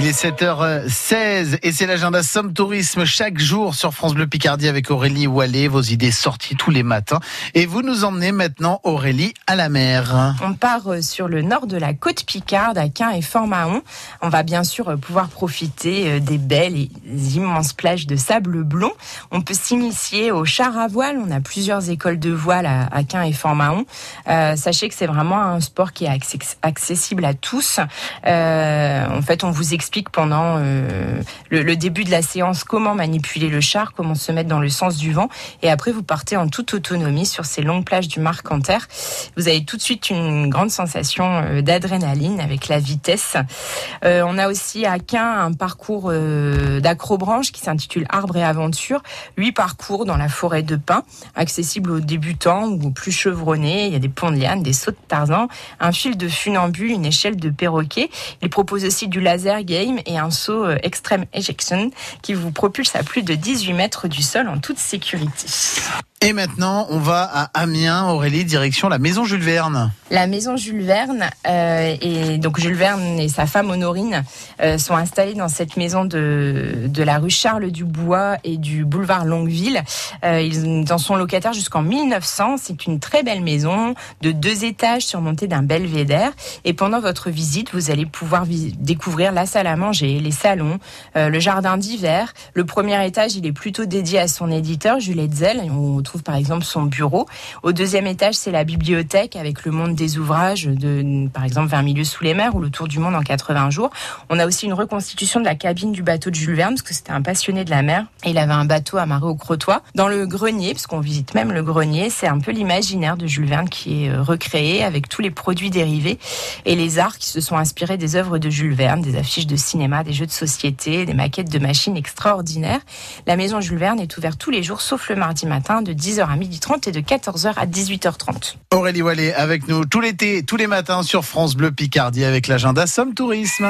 Il est 7h16 et c'est l'agenda Somme Tourisme chaque jour sur France Bleu Picardie avec Aurélie Wallet. Vos idées sorties tous les matins. Et vous nous emmenez maintenant, Aurélie, à la mer. On part euh, sur le nord de la côte Picarde, à Quin et Fort-Mahon. On va bien sûr euh, pouvoir profiter euh, des belles et immenses plages de sable blond. On peut s'initier au char à voile. On a plusieurs écoles de voile à, Quin et Fort-Mahon. sachez que c'est vraiment un sport qui est accessible à tous. en fait, on vous explique explique pendant euh, le, début de la séance comment manipuler le char, comment se mettre dans le sens du vent. Et après, vous partez en toute autonomie sur ces longues plages du Marcanterre. Vous avez tout de suite une grande sensation euh, d'adrénaline avec la vitesse. Euh, on a aussi à Quin un parcours d'acrobranche qui s'intitule Arbre et Aventure. Huit parcours dans la forêt de pins, accessibles aux débutants ou aux plus chevronnés. Il y a des ponts de liane, des sauts de Tarzan, un fil de funambule, une échelle de perroquet. Il propose aussi du laser et un saut euh, extreme ejection qui vous propulse à plus de 18 mètres du sol en toute sécurité. Et maintenant, on va à Amiens, Aurélie, direction la maison Jules Verne. La maison Jules Verne, euh, et donc Jules Verne et sa femme Honorine euh, sont installés dans cette maison de, de la rue Charles Dubois et du boulevard Longueville. Euh, ils en sont locataires jusqu'en 1900. C'est une très belle maison de deux étages surmontée d'un belvédère. Et pendant votre visite, vous allez pouvoir découvrir la salle à manger, les salons, euh, le jardin d'hiver. Le premier étage, il est plutôt dédié à son éditeur, Jules Hetzel. Trouve par exemple son bureau. Au deuxième étage, c'est la bibliothèque avec le monde des ouvrages de, par exemple, 20 milieux sous les mers ou le tour du monde en 80 jours. On a aussi une reconstitution de la cabine du bateau de Jules Verne parce que c'était un passionné de la mer et il avait un bateau amarré au Crotoy. Dans le grenier, parce qu'on visite même le grenier, c'est un peu l'imaginaire de Jules Verne qui est euh, recréé avec tous les produits dérivés et les arts qui se sont inspirés des œuvres de Jules Verne, des affiches de cinéma, des jeux de société, des maquettes de machines extraordinaires. La maison Jules Verne est ouverte tous les jours sauf le mardi matin de 10h à 12h30 et de 14h à 18h30. Aurélie Wallet avec nous tout l'été, tous les matins sur France Bleu Picardie avec l'agenda Somme Tourisme.